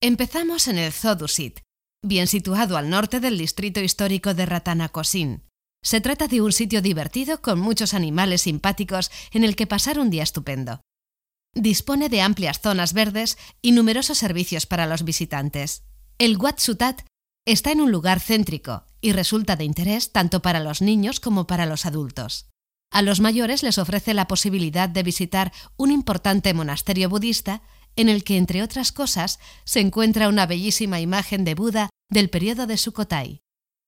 Empezamos en el Zodusit, bien situado al norte del distrito histórico de Ratanakosin. Se trata de un sitio divertido con muchos animales simpáticos en el que pasar un día estupendo. Dispone de amplias zonas verdes y numerosos servicios para los visitantes. El Wat Sutat está en un lugar céntrico y resulta de interés tanto para los niños como para los adultos. A los mayores les ofrece la posibilidad de visitar un importante monasterio budista en el que, entre otras cosas, se encuentra una bellísima imagen de Buda del periodo de Sukhothai.